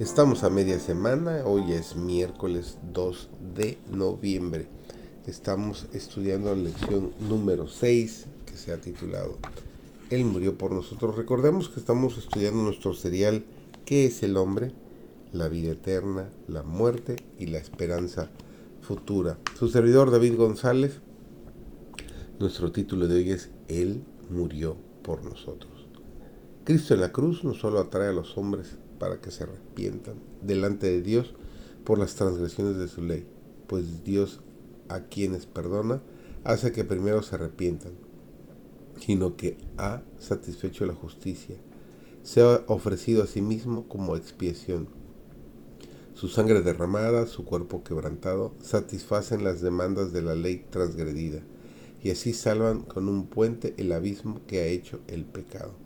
Estamos a media semana, hoy es miércoles 2 de noviembre. Estamos estudiando la lección número 6 que se ha titulado Él murió por nosotros. Recordemos que estamos estudiando nuestro serial ¿Qué es el hombre? La vida eterna, la muerte y la esperanza futura. Su servidor David González, nuestro título de hoy es Él murió por nosotros. Cristo en la cruz no solo atrae a los hombres para que se arrepientan delante de Dios por las transgresiones de su ley, pues Dios a quienes perdona hace que primero se arrepientan, sino que ha satisfecho la justicia, se ha ofrecido a sí mismo como expiación. Su sangre derramada, su cuerpo quebrantado, satisfacen las demandas de la ley transgredida, y así salvan con un puente el abismo que ha hecho el pecado.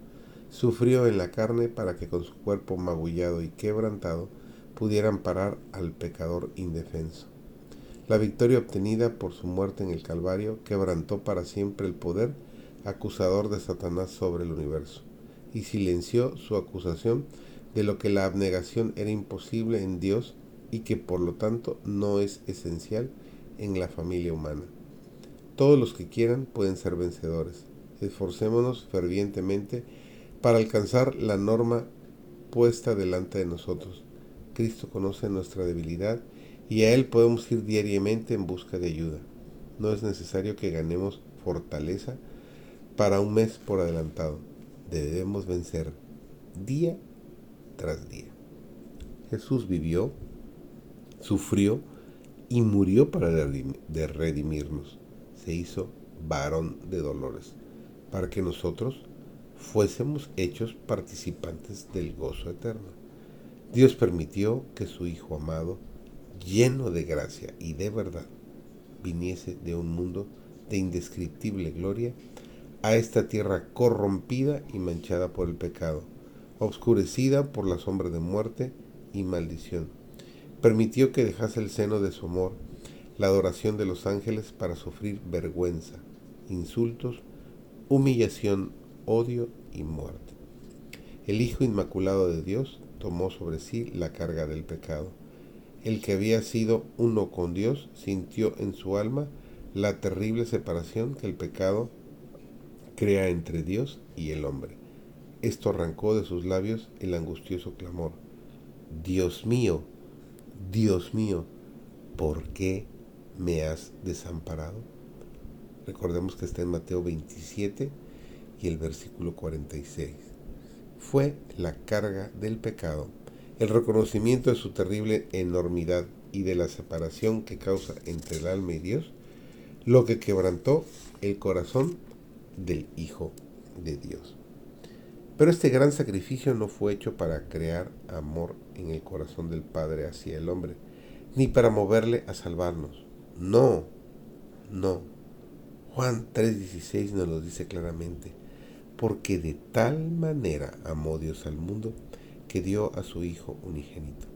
Sufrió en la carne para que con su cuerpo magullado y quebrantado pudieran parar al pecador indefenso. La victoria obtenida por su muerte en el Calvario quebrantó para siempre el poder acusador de Satanás sobre el universo y silenció su acusación de lo que la abnegación era imposible en Dios y que por lo tanto no es esencial en la familia humana. Todos los que quieran pueden ser vencedores. Esforcémonos fervientemente para alcanzar la norma puesta delante de nosotros. Cristo conoce nuestra debilidad y a Él podemos ir diariamente en busca de ayuda. No es necesario que ganemos fortaleza para un mes por adelantado. Debemos vencer día tras día. Jesús vivió, sufrió y murió para redimirnos. Se hizo varón de dolores, para que nosotros fuésemos hechos participantes del gozo eterno. Dios permitió que su Hijo amado, lleno de gracia y de verdad, viniese de un mundo de indescriptible gloria a esta tierra corrompida y manchada por el pecado, obscurecida por la sombra de muerte y maldición. Permitió que dejase el seno de su amor, la adoración de los ángeles para sufrir vergüenza, insultos, humillación odio y muerte. El Hijo Inmaculado de Dios tomó sobre sí la carga del pecado. El que había sido uno con Dios sintió en su alma la terrible separación que el pecado crea entre Dios y el hombre. Esto arrancó de sus labios el angustioso clamor. Dios mío, Dios mío, ¿por qué me has desamparado? Recordemos que está en Mateo 27, y el versículo 46. Fue la carga del pecado, el reconocimiento de su terrible enormidad y de la separación que causa entre el alma y Dios, lo que quebrantó el corazón del Hijo de Dios. Pero este gran sacrificio no fue hecho para crear amor en el corazón del Padre hacia el hombre, ni para moverle a salvarnos. No, no. Juan 3:16 nos lo dice claramente porque de tal manera amó Dios al mundo que dio a su Hijo unigénito.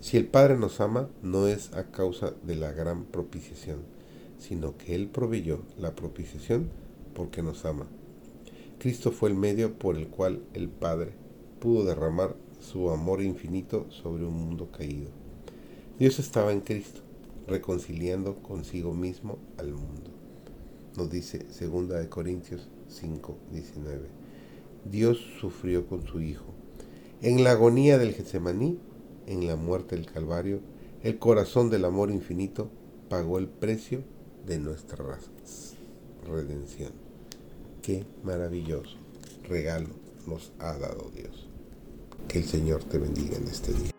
Si el Padre nos ama, no es a causa de la gran propiciación, sino que Él proveyó la propiciación porque nos ama. Cristo fue el medio por el cual el Padre pudo derramar su amor infinito sobre un mundo caído. Dios estaba en Cristo, reconciliando consigo mismo al mundo. Nos dice 2 Corintios 5, 19. Dios sufrió con su Hijo. En la agonía del Getsemaní, en la muerte del Calvario, el corazón del amor infinito pagó el precio de nuestra redención. Qué maravilloso regalo nos ha dado Dios. Que el Señor te bendiga en este día.